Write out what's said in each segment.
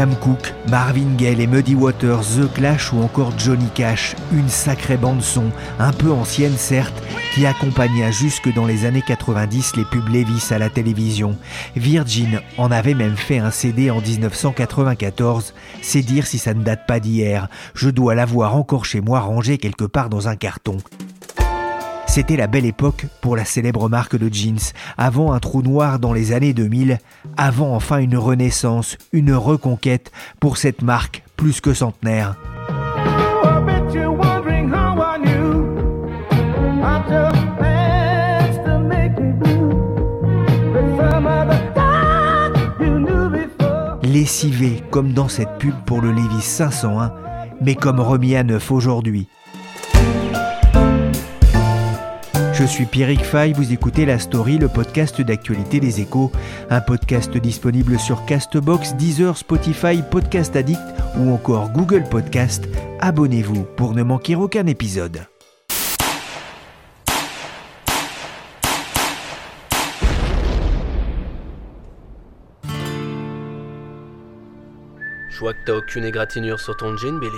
Sam Cooke, Marvin Gaye et Muddy Waters, The Clash ou encore Johnny Cash, une sacrée bande son, un peu ancienne certes, qui accompagna jusque dans les années 90 les pubs Levis à la télévision. Virgin en avait même fait un CD en 1994, c'est dire si ça ne date pas d'hier. Je dois l'avoir encore chez moi rangé quelque part dans un carton. C'était la belle époque pour la célèbre marque de jeans, avant un trou noir dans les années 2000, avant enfin une renaissance, une reconquête pour cette marque plus que centenaire. Lessivé comme dans cette pub pour le Levi's 501, mais comme remis à neuf aujourd'hui. Je suis Pierrick Fay, vous écoutez La Story, le podcast d'actualité des échos, un podcast disponible sur Castbox, Deezer, Spotify, Podcast Addict ou encore Google Podcast. Abonnez-vous pour ne manquer aucun épisode. Je vois que t'as aucune égratignure sur ton jean, Billy.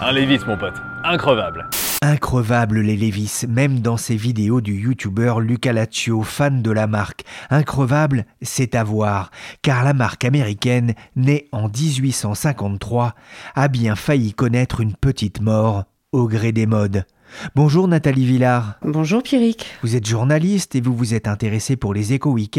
Un Lévis, mon pote. Increvable. Increvable les Levis, même dans ses vidéos du youtubeur Luca Laccio, fan de la marque. Increvable, c'est à voir, car la marque américaine, née en 1853, a bien failli connaître une petite mort au gré des modes. Bonjour Nathalie Villard. Bonjour Pierrick. Vous êtes journaliste et vous vous êtes intéressé pour les éco week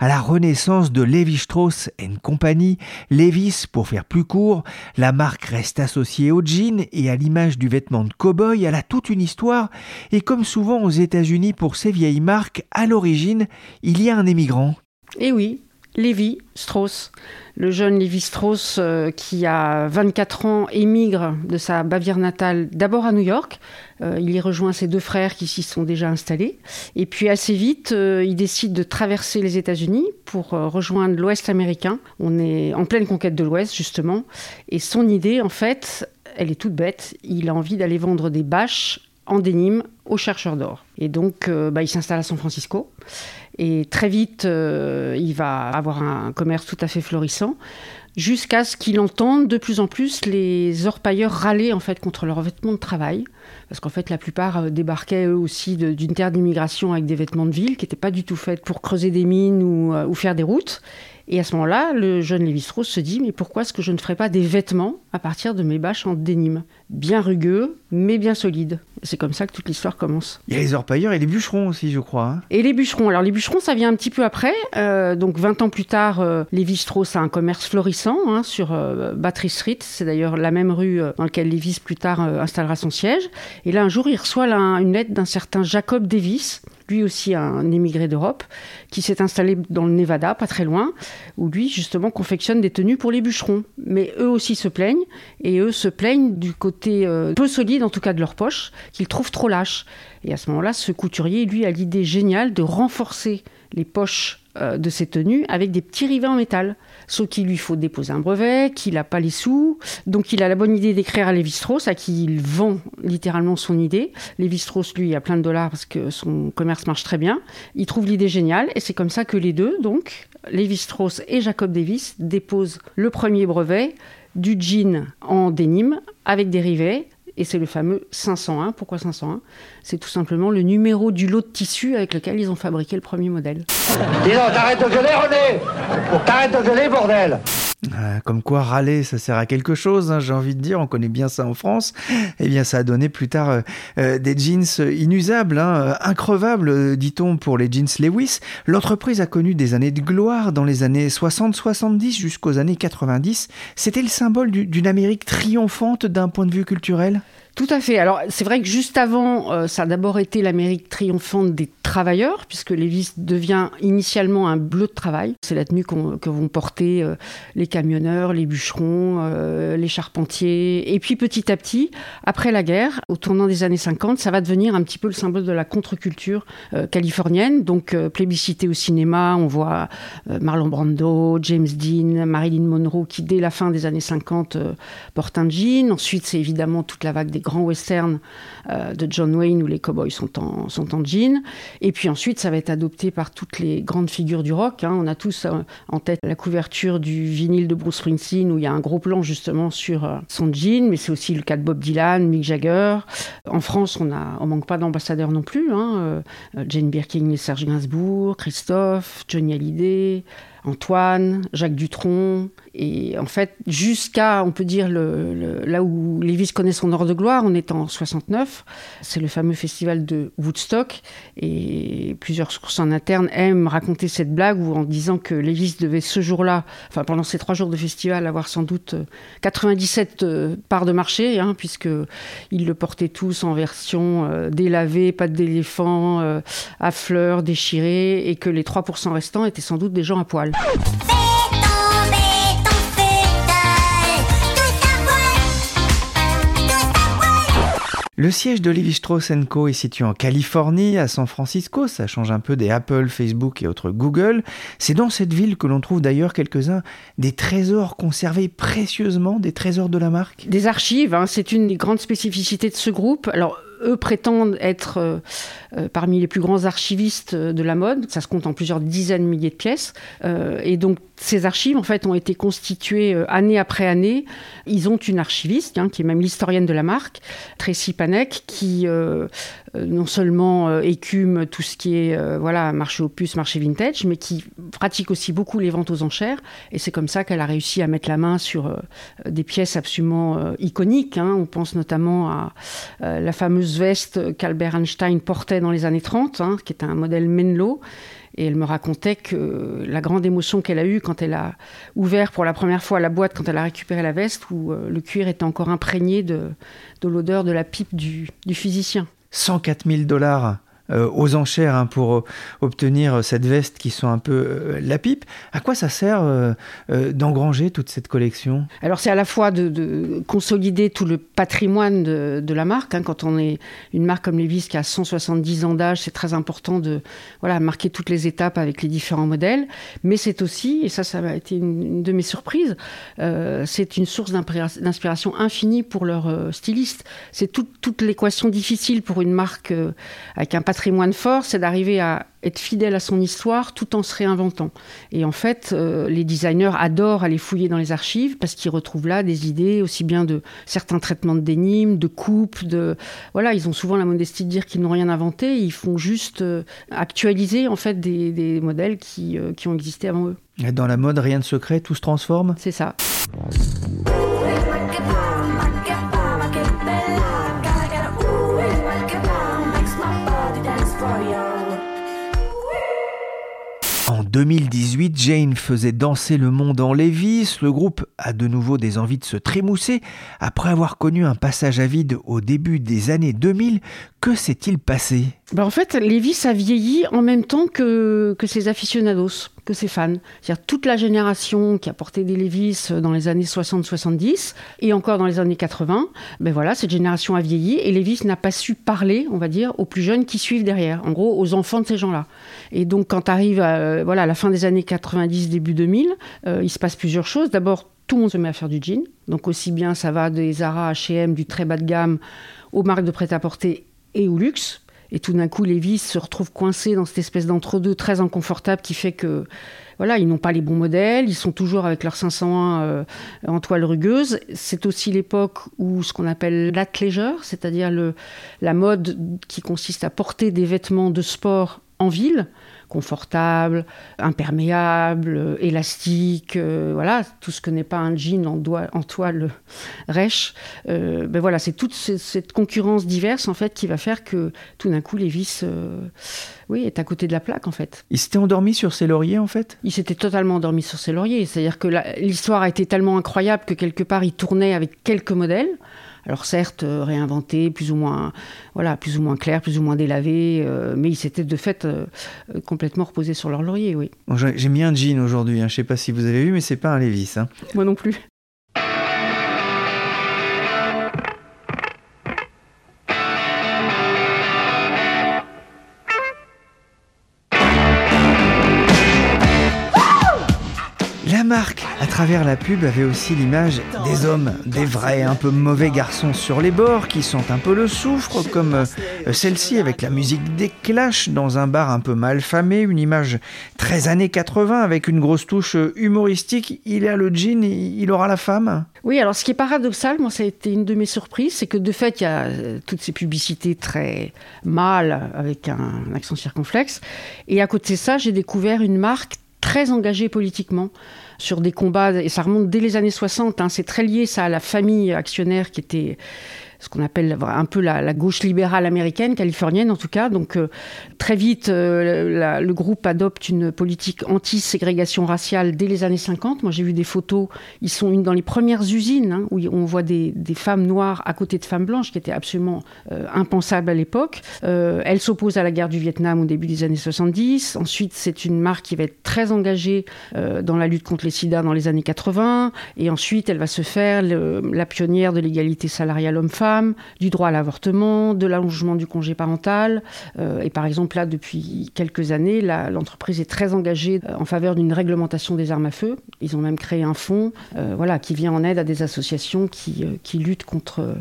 à la renaissance de Lévi-Strauss Company. Levis, pour faire plus court, la marque reste associée au jean et à l'image du vêtement de cow-boy. Elle a toute une histoire et comme souvent aux États-Unis pour ces vieilles marques, à l'origine, il y a un émigrant. Eh oui, Lévi Strauss. Le jeune Lévi Strauss, euh, qui a 24 ans, émigre de sa Bavière natale d'abord à New York. Euh, il y rejoint ses deux frères qui s'y sont déjà installés. Et puis assez vite, euh, il décide de traverser les États-Unis pour rejoindre l'Ouest américain. On est en pleine conquête de l'Ouest, justement. Et son idée, en fait, elle est toute bête. Il a envie d'aller vendre des bâches en dénime aux chercheurs d'or. Et donc, bah, il s'installe à San Francisco. Et très vite, euh, il va avoir un commerce tout à fait florissant, jusqu'à ce qu'il entende de plus en plus les orpailleurs râler en fait contre leurs vêtements de travail, parce qu'en fait la plupart euh, débarquaient eux aussi d'une terre d'immigration avec des vêtements de ville qui n'étaient pas du tout faits pour creuser des mines ou, euh, ou faire des routes. Et à ce moment-là, le jeune Lévi-Strauss se dit mais pourquoi est-ce que je ne ferais pas des vêtements à partir de mes bâches en dénime Bien rugueux, mais bien solides. C'est comme ça que toute l'histoire commence. Il y a les orpailleurs et les bûcherons aussi, je crois. Hein. Et les bûcherons. Alors les bûcherons, ça vient un petit peu après. Euh, donc 20 ans plus tard, euh, Lévi-Strauss a un commerce florissant hein, sur euh, Battery Street. C'est d'ailleurs la même rue dans laquelle Lévis plus tard installera son siège. Et là, un jour, il reçoit une lettre d'un certain Jacob Davis, lui aussi un émigré d'Europe, qui s'est installé dans le Nevada, pas très loin, où lui, justement, confectionne des tenues pour les bûcherons. Mais eux aussi se plaignent, et eux se plaignent du côté euh, peu solide, en tout cas de leur poche, qu'ils trouvent trop lâche. Et à ce moment-là, ce couturier, lui, a l'idée géniale de renforcer les poches euh, de ses tenues avec des petits rivets en métal. Sauf qu'il lui faut déposer un brevet, qu'il n'a pas les sous. Donc il a la bonne idée d'écrire à Lévi-Strauss, à qui il vend littéralement son idée. Lévi-Strauss, lui, a plein de dollars parce que son commerce marche très bien. Il trouve l'idée géniale et c'est comme ça que les deux, donc, Lévi-Strauss et Jacob Davis, déposent le premier brevet du jean en dénime avec des rivets et c'est le fameux 501. Pourquoi 501 C'est tout simplement le numéro du lot de tissu avec lequel ils ont fabriqué le premier modèle. Dis donc, t'arrêtes de gueuler, René T'arrêtes de gueuler, bordel euh, comme quoi râler, ça sert à quelque chose, hein, j'ai envie de dire, on connaît bien ça en France. Eh bien, ça a donné plus tard euh, euh, des jeans inusables, hein, increvables, dit-on, pour les jeans Lewis. L'entreprise a connu des années de gloire dans les années 60-70 jusqu'aux années 90. C'était le symbole d'une Amérique triomphante d'un point de vue culturel? Tout à fait. Alors, c'est vrai que juste avant, euh, ça a d'abord été l'Amérique triomphante des travailleurs, puisque Levis devient initialement un bleu de travail. C'est la tenue que vont porter euh, les camionneurs, les bûcherons, euh, les charpentiers. Et puis, petit à petit, après la guerre, au tournant des années 50, ça va devenir un petit peu le symbole de la contre-culture californienne. Donc, plébiscité au cinéma, on voit Marlon Brando, James Dean, Marilyn Monroe, qui dès la fin des années 50 portent un jean. Ensuite, c'est évidemment toute la vague des grands westerns euh, de John Wayne où les cowboys sont en, sont en jean. Et puis ensuite, ça va être adopté par toutes les grandes figures du rock. Hein. On a tous euh, en tête la couverture du vinyle de Bruce Springsteen où il y a un gros plan justement sur euh, son jean, mais c'est aussi le cas de Bob Dylan, Mick Jagger. En France, on a, on manque pas d'ambassadeurs non plus. Hein. Jane Birkin, Serge Gainsbourg, Christophe, Johnny Hallyday. Antoine, Jacques Dutronc, et en fait, jusqu'à, on peut dire, là où Lévis connaît son heure de gloire, on est en 69, c'est le fameux festival de Woodstock, et plusieurs sources en interne aiment raconter cette blague en disant que Lévis devait ce jour-là, enfin pendant ces trois jours de festival, avoir sans doute 97 euh, euh, parts de marché, hein, puisqu'ils le portaient tous en version euh, délavée, pas d'éléphant, à fleurs, déchirées, et que les 3% restants étaient sans doute des gens à poil. Le siège de Levi Strauss Co est situé en Californie, à San Francisco. Ça change un peu des Apple, Facebook et autres Google. C'est dans cette ville que l'on trouve d'ailleurs quelques-uns des trésors conservés précieusement, des trésors de la marque. Des archives, hein, c'est une des grandes spécificités de ce groupe. Eux prétendent être euh, euh, parmi les plus grands archivistes de la mode. Ça se compte en plusieurs dizaines de milliers de pièces. Euh, et donc, ces archives, en fait, ont été constituées année après année. Ils ont une archiviste, hein, qui est même l'historienne de la marque, Tracy Panek, qui non seulement écume tout ce qui est voilà, marché opus, marché vintage, mais qui pratique aussi beaucoup les ventes aux enchères. Et c'est comme ça qu'elle a réussi à mettre la main sur des pièces absolument iconiques. Hein. On pense notamment à la fameuse veste qu'Albert Einstein portait dans les années 30, hein, qui est un modèle Menlo. Et elle me racontait que la grande émotion qu'elle a eue quand elle a ouvert pour la première fois la boîte, quand elle a récupéré la veste, où euh, le cuir était encore imprégné de, l'odeur de la pipe du physicien. 104 000 dollars aux enchères hein, pour euh, obtenir cette veste qui sont un peu euh, la pipe. À quoi ça sert d'engranger toute cette collection? Alors c'est à la fois de, consolider tout le patrimoine de, la marque. Hein. Quand on est une marque comme Levi's qui a 170 ans d'âge, c'est très important de voilà, marquer toutes les étapes avec les différents modèles. Mais c'est aussi, et ça ça a été une, de mes surprises, c'est une source d'inspiration infinie pour leurs stylistes. C'est toute l'équation difficile pour une marque avec un patrimoine patrimoine fort, c'est d'arriver à être fidèle à son histoire tout en se réinventant. Et en fait, euh, les designers adorent aller fouiller dans les archives parce qu'ils retrouvent là des idées aussi bien de certains traitements de dénime, de coupe, de voilà, ils ont souvent la modestie de dire qu'ils n'ont rien inventé, ils font juste euh, actualiser en fait des, modèles qui, euh, qui ont existé avant eux. Dans la mode, rien de secret, tout se transforme? C'est ça. 2018, Jane faisait danser le monde en Levis. Le groupe a de nouveau des envies de se trémousser. Après avoir connu un passage à vide au début des années 2000, que s'est-il passé? Ben En fait, Levis a vieilli en même temps que, que ses aficionados que ses fans. C'est-à-dire toute la génération qui a porté des Levis dans les années 60-70 et encore dans les années 80, ben voilà, cette génération a vieilli et Levis n'a pas su parler, on va dire, aux plus jeunes qui suivent derrière, en gros aux enfants de ces gens-là. Et donc quand arrive à, euh, voilà, la fin des années 90, début 2000, euh, il se passe plusieurs choses. D'abord, tout le monde se met à faire du jean. Donc aussi bien ça va des Zara, H&M, du très bas de gamme, aux marques de prêt-à-porter et au luxe. Et tout d'un coup, les vis se retrouvent coincés dans cette espèce d'entre-deux très inconfortable qui fait que, voilà, ils n'ont pas les bons modèles, ils sont toujours avec leur 501 euh, en toile rugueuse. C'est aussi l'époque où ce qu'on appelle l'athléisure, c'est-à-dire la mode qui consiste à porter des vêtements de sport en ville, confortable, imperméable, élastique, euh, voilà, tout ce que n'est pas un jean en, en toile rêche. Euh, ben voilà, c'est toute cette concurrence diverse en fait qui va faire que tout d'un coup Lévis, euh, oui, est à côté de la plaque en fait. Il s'était endormi sur ses lauriers en fait? Il s'était totalement endormi sur ses lauriers, c'est-à-dire que l'histoire a été tellement incroyable que quelque part il tournait avec quelques modèles Alors certes, réinventé, plus ou moins, voilà, plus ou moins clair, plus ou moins délavé, mais ils s'étaient de fait complètement reposés sur leur laurier, oui. J'ai mis un jean aujourd'hui, hein. je ne sais pas si vous avez vu, mais c'est pas un Levis. Hein. Moi non plus. Travers la pub, avait aussi l'image des hommes, des vrais, un peu mauvais garçons sur les bords, qui sentent un peu le soufre, comme euh, celle-ci avec la musique des Clash dans un bar un peu mal famé, une image très années 80 avec une grosse touche humoristique. Il a le jean, il aura la femme Oui, alors ce qui est paradoxal, moi ça a été une de mes surprises, c'est que de fait il y a euh, toutes ces publicités très mâles avec un accent circonflexe, et à côté de ça j'ai découvert une marque très engagée politiquement sur des combats, et ça remonte dès les années 60, hein, c'est très lié ça à la famille actionnaire qui était ce qu'on appelle un peu la, gauche libérale américaine, californienne en tout cas. Donc euh, très vite, euh, le groupe adopte une politique anti-ségrégation raciale dès les années 50. Moi j'ai vu des photos, ils sont une dans les premières usines hein, où on voit des, femmes noires à côté de femmes blanches, qui était absolument euh, impensable à l'époque. elle s'oppose à la guerre du Vietnam au début des années 70. Ensuite, c'est une marque qui va être très engagée dans la lutte contre les sida dans les années 80. Et ensuite, elle va se faire la pionnière de l'égalité salariale homme-femme du droit à l'avortement, de l'allongement du congé parental. Euh, et par exemple, là, depuis quelques années, l'entreprise est très engagée euh, en faveur d'une réglementation des armes à feu. Ils ont même créé un fonds euh, voilà, qui vient en aide à des associations qui, qui luttent contre,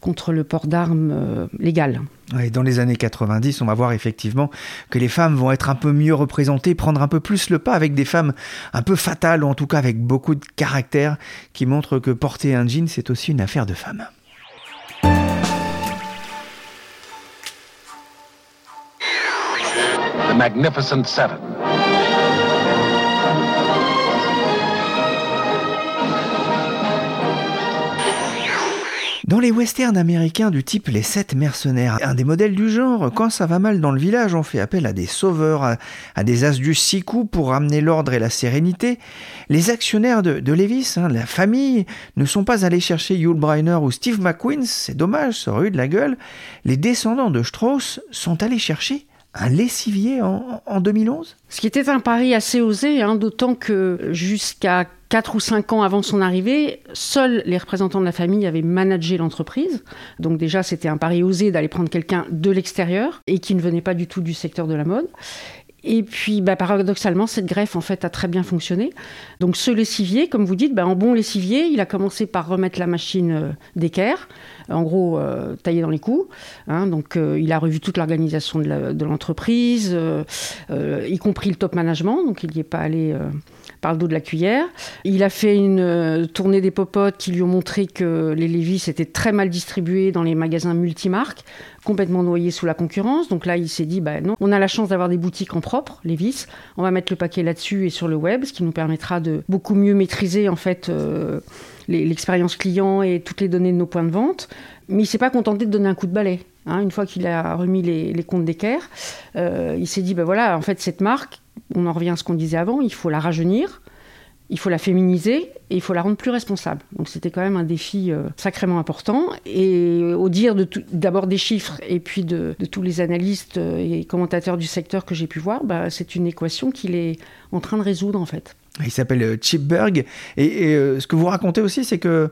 contre le port d'armes légal. Et dans les années 90, on va voir effectivement que les femmes vont être un peu mieux représentées, prendre un peu plus le pas avec des femmes un peu fatales, ou en tout cas avec beaucoup de caractère, qui montrent que porter un jean, c'est aussi une affaire de femmes. Magnificent. Dans les westerns américains du type Les Sept Mercenaires, un des modèles du genre, quand ça va mal dans le village, on fait appel à des sauveurs, à, des as du six coups pour ramener l'ordre et la sérénité. Les actionnaires de, Levis, hein, la famille, ne sont pas allés chercher Yul Brynner ou Steve McQueen, c'est dommage, ça aurait eu de la gueule. Les descendants de Strauss sont allés chercher un lessivier en, 2011 Ce qui était un pari assez osé, hein, d'autant que jusqu'à 4 ou 5 ans avant son arrivée, seuls les représentants de la famille avaient managé l'entreprise. Donc déjà, c'était un pari osé d'aller prendre quelqu'un de l'extérieur et qui ne venait pas du tout du secteur de la mode. Et puis, bah, paradoxalement, cette greffe, en fait, a très bien fonctionné. Donc, ce lessivier, comme vous dites, bah, en bon lessivier, il a commencé par remettre la machine euh, d'équerre, en gros, euh, dans les coups. Hein. donc, euh, il a revu toute l'organisation de l'entreprise, y compris le top management. Donc, il n'y est pas allé par le dos de la cuillère. Il a fait une tournée des popotes qui lui ont montré que les Levis étaient très mal distribués dans les magasins multimarques complètement noyé sous la concurrence. Donc là, il s'est dit, bah non, on a la chance d'avoir des boutiques en propre, les vis. On va mettre le paquet là-dessus et sur le web, ce qui nous permettra de beaucoup mieux maîtriser en fait euh, l'expérience client et toutes les données de nos points de vente. Mais il s'est pas contenté de donner un coup de balai. Hein. une fois qu'il a remis les, comptes d'équerre, euh, il s'est dit, bah voilà, en fait, cette marque, on en revient à ce qu'on disait avant, il faut la rajeunir, il faut la féminiser et il faut la rendre plus responsable. Donc c'était quand même un défi euh, sacrément important. Et au dire d'abord des chiffres et puis de, tous les analystes euh, et commentateurs du secteur que j'ai pu voir, bah, c'est une équation qu'il est en train de résoudre en fait. Il s'appelle Chipberg. Et, ce que vous racontez aussi, c'est que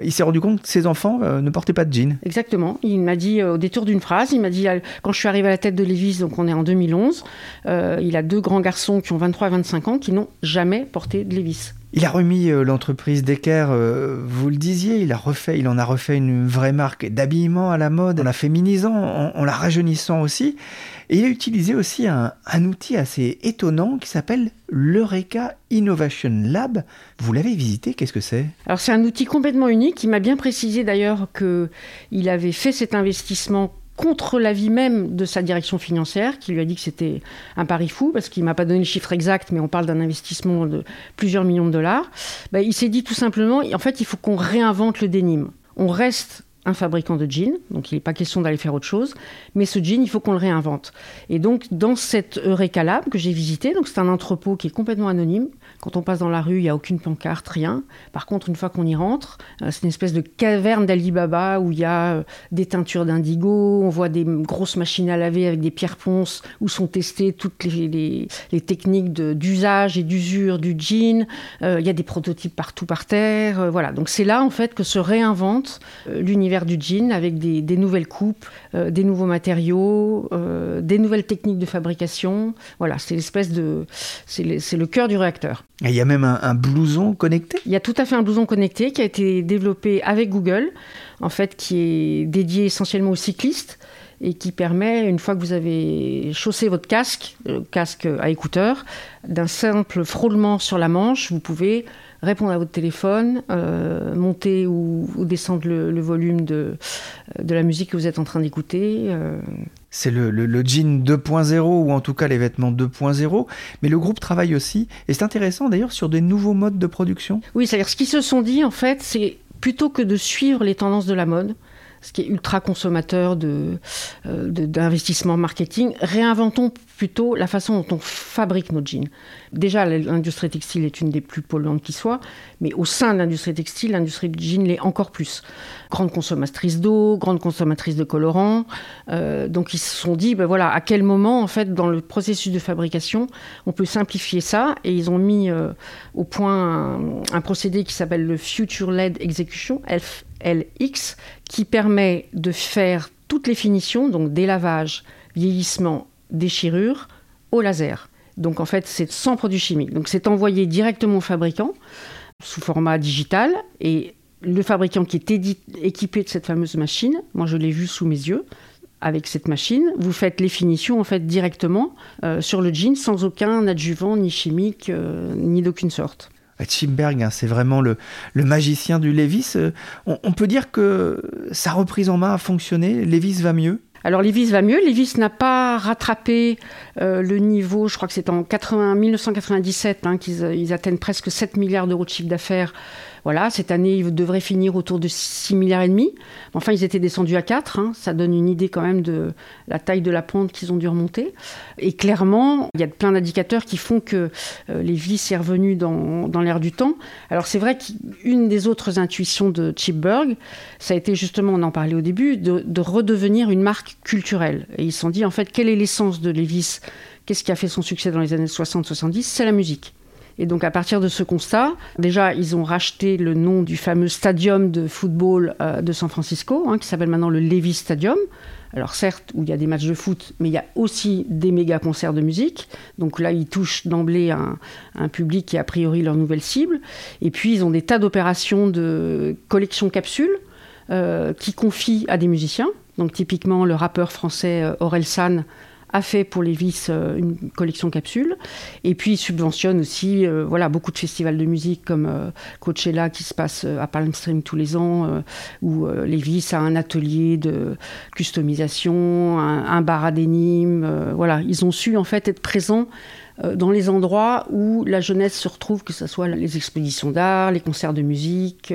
il s'est rendu compte que ses enfants euh, ne portaient pas de jeans. Exactement. Il m'a dit euh, au détour d'une phrase, il m'a dit quand je suis arrivé à la tête de Levis, donc on est en 2011, euh, il a deux grands garçons qui ont 23 et 25 ans qui n'ont jamais porté de Levis. Il a remis l'entreprise Decker, vous le disiez, il, a refait, il en a refait une vraie marque d'habillement à la mode, en la féminisant, en la rajeunissant aussi. Et il a utilisé aussi un, outil assez étonnant qui s'appelle l'Eureka Innovation Lab. Vous l'avez visité, qu'est-ce que c'est? Alors c'est un outil complètement unique. Il m'a bien précisé d'ailleurs qu'il avait fait cet investissement contre l'avis même de sa direction financière, qui lui a dit que c'était un pari fou, parce qu'il ne m'a pas donné le chiffre exact, mais on parle d'un investissement de plusieurs millions de dollars. Ben, il s'est dit tout simplement, en fait, il faut qu'on réinvente le dénime. On reste un fabricant de jeans, donc il n'est pas question d'aller faire autre chose, mais ce jean, il faut qu'on le réinvente. Et donc, dans cette Eureka Lab que j'ai visité, donc c'est un entrepôt qui est complètement anonyme, quand on passe dans la rue, il n'y a aucune pancarte, rien. Par contre, une fois qu'on y rentre, euh, c'est une espèce de caverne d'Alibaba où il y a euh, des teintures d'indigo, on voit des grosses machines à laver avec des pierres ponces où sont testées toutes les, techniques d'usage et d'usure du jean. Euh, il y a des prototypes partout par terre. voilà, donc c'est là en fait que se réinvente l'univers du jean avec des, nouvelles coupes, des nouveaux matériaux, des nouvelles techniques de fabrication. Voilà, c'est l'espèce de, c'est le cœur du réacteur. Il y a même un, blouson connecté? Il y a tout à fait un blouson connecté qui a été développé avec Google, en fait, qui est dédié essentiellement aux cyclistes et qui permet, une fois que vous avez chaussé votre casque, casque à écouteurs, d'un simple frôlement sur la manche, vous pouvez répondre à votre téléphone, euh, monter ou, descendre le, volume de, de, la musique que vous êtes en train d'écouter. Euh. C'est le, le, jean 2.0 ou en tout cas les vêtements 2.0, mais le groupe travaille aussi, et c'est intéressant d'ailleurs, sur des nouveaux modes de production. Oui, c'est-à-dire ce qu'ils se sont dit en fait, c'est plutôt que de suivre les tendances de la mode, ce qui est ultra consommateur euh, d'investissement marketing, réinventons plutôt la façon dont on fabrique nos jeans. Déjà, l'industrie textile est une des plus polluantes qui soit, mais au sein de l'industrie textile, l'industrie du jean l'est encore plus. Grande consommatrice d'eau, grande consommatrice de colorants. Euh, donc ils se sont dit, ben voilà, à quel moment, en fait, dans le processus de fabrication, on peut simplifier ça? Et ils ont mis euh, au point un, procédé qui s'appelle le Future Led Execution, FLX, qui permet de faire toutes les finitions, donc délavage, vieillissement, déchirure, au laser. Donc en fait, c'est sans produits chimiques. Donc c'est envoyé directement au fabricant sous format digital et le fabricant qui est équipé de cette fameuse machine, moi je l'ai vu sous mes yeux, avec cette machine, vous faites les finitions en fait directement euh, sur le jean sans aucun adjuvant ni chimique euh, ni d'aucune sorte. Chimberg, hein, c'est vraiment le, magicien du Levis. Euh, on, peut dire que sa reprise en main a fonctionné. Levis va mieux? Alors Levis va mieux. Levis n'a pas rattrapé euh, le niveau, je crois que c'est en 80, 1997 hein, qu'ils atteignent presque 7 milliards d'euros de chiffre d'affaires voilà, cette année, ils devraient finir autour de 6 milliards et demi. Enfin, ils étaient descendus à 4. Hein. Ça donne une idée quand même de la taille de la pente qu'ils ont dû remonter. Et clairement, il y a plein d'indicateurs qui font que euh, les vis est revenu dans, dans du temps. Alors, c'est vrai qu'une des autres intuitions de Chipberg, ça a été justement, on en parlait au début, de, de redevenir une marque culturelle. Et ils se sont dit, en fait, quelle est l'essence de Levis? Qu'est-ce qui a fait son succès dans les années 60-70 C'est la musique. Et donc à partir de ce constat, déjà ils ont racheté le nom du fameux stadium de football euh, de San Francisco, hein, qui s'appelle maintenant le Levi Stadium. Alors certes, où il y a des matchs de foot, mais il y a aussi des méga concerts de musique. Donc là, ils touchent d'emblée un, un, public qui est a priori leur nouvelle cible. Et puis ils ont des tas d'opérations de collection capsules euh, qui confient à des musiciens. Donc typiquement le rappeur français euh, Aurel San a fait pour les vis euh, une collection capsule. Et puis, il subventionne aussi euh, voilà, beaucoup de festivals de musique comme euh, Coachella qui se passe à Palm Springs tous les ans, où Levis a un atelier de customisation, un, bar à dénime. voilà, ils ont su en fait être présents dans les endroits où la jeunesse se retrouve, que ce soit les expositions d'art, les concerts de musique.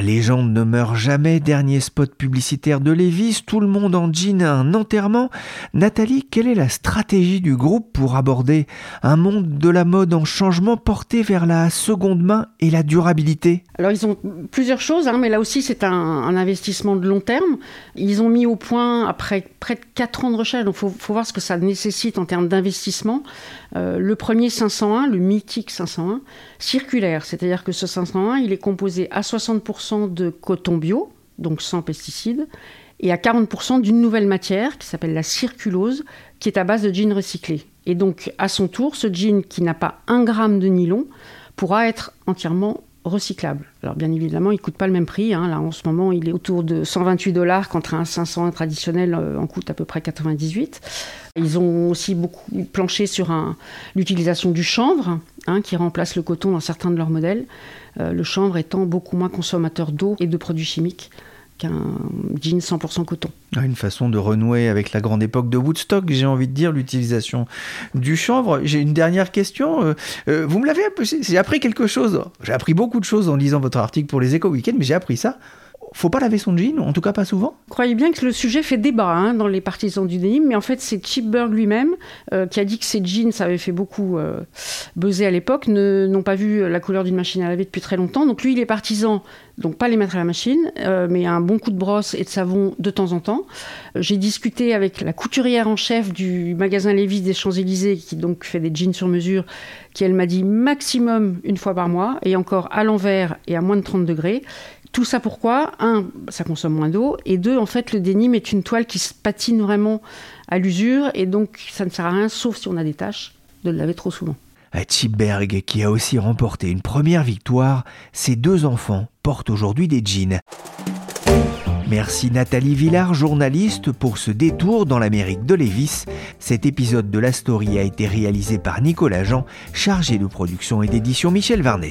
La légende ne meurt jamais, dernier spot publicitaire de Levis, tout le monde en jean à un enterrement. Nathalie, quelle est la stratégie du groupe pour aborder un monde de la mode en changement porté vers la seconde main et la durabilité? Alors ils ont plusieurs choses, hein, mais là aussi c'est un, investissement de long terme. Ils ont mis au point, après près de 4 ans de recherche, donc il faut, voir ce que ça nécessite en termes d'investissement, euh, le premier 501, le mythique 501, circulaire, c'est-à-dire que ce 501, il est composé à 60% de coton bio, donc sans pesticides, et à 40% d'une nouvelle matière qui s'appelle la circulose, qui est à base de jeans recyclés. Et donc, à son tour, ce jean qui n'a pas un gramme de nylon pourra être entièrement recyclable. Alors bien évidemment, il ne coûte pas le même prix. Hein. En ce moment, il est autour de 128 dollars, contre un 501 traditionnel euh, en coûte à peu près 98. Ils ont aussi beaucoup planché sur l'utilisation du chanvre, hein, qui remplace le coton dans certains de leurs modèles. Euh, le chanvre étant beaucoup moins consommateur d'eau et de produits chimiques qu'un jean 100% coton. Ah, une façon de renouer avec la grande époque de Woodstock, j'ai envie de dire, l'utilisation du chanvre. J'ai une dernière question. Euh, euh, vous me l'avez peu. J'ai appris quelque chose. J'ai appris beaucoup de choses en lisant votre article pour les Éco Weekend, mais j'ai appris ça faut pas laver son jean, en tout cas pas souvent. Croyez bien que le sujet fait débat hein, dans les partisans du denim, mais en fait c'est Chip Berg lui-même euh, qui a dit que ses jeans, ça avait fait beaucoup euh, buzzer à l'époque, n'ont pas vu la couleur d'une machine à laver depuis très longtemps. Donc lui il est partisan, donc pas les mettre à la machine, euh, mais un bon coup de brosse et de savon de temps en temps. J'ai discuté avec la couturière en chef du magasin Lévis des Champs-Élysées, qui donc fait des jeans sur mesure, qui elle m'a dit maximum une fois par mois, et encore à l'envers et à moins de 30 degrés. Tout ça pourquoi? Un, ça consomme moins d'eau, et deux, en fait, le dénime est une toile qui se patine vraiment à l'usure, et donc ça ne sert à rien, sauf si on a des tâches, de le laver trop souvent. À Chipberg, qui a aussi remporté une première victoire, ses deux enfants portent aujourd'hui des jeans. Merci Nathalie Villard, journaliste, pour ce détour dans l'Amérique de Lévis. Cet épisode de la story a été réalisé par Nicolas Jean, chargé de production et d'édition Michel Varnet.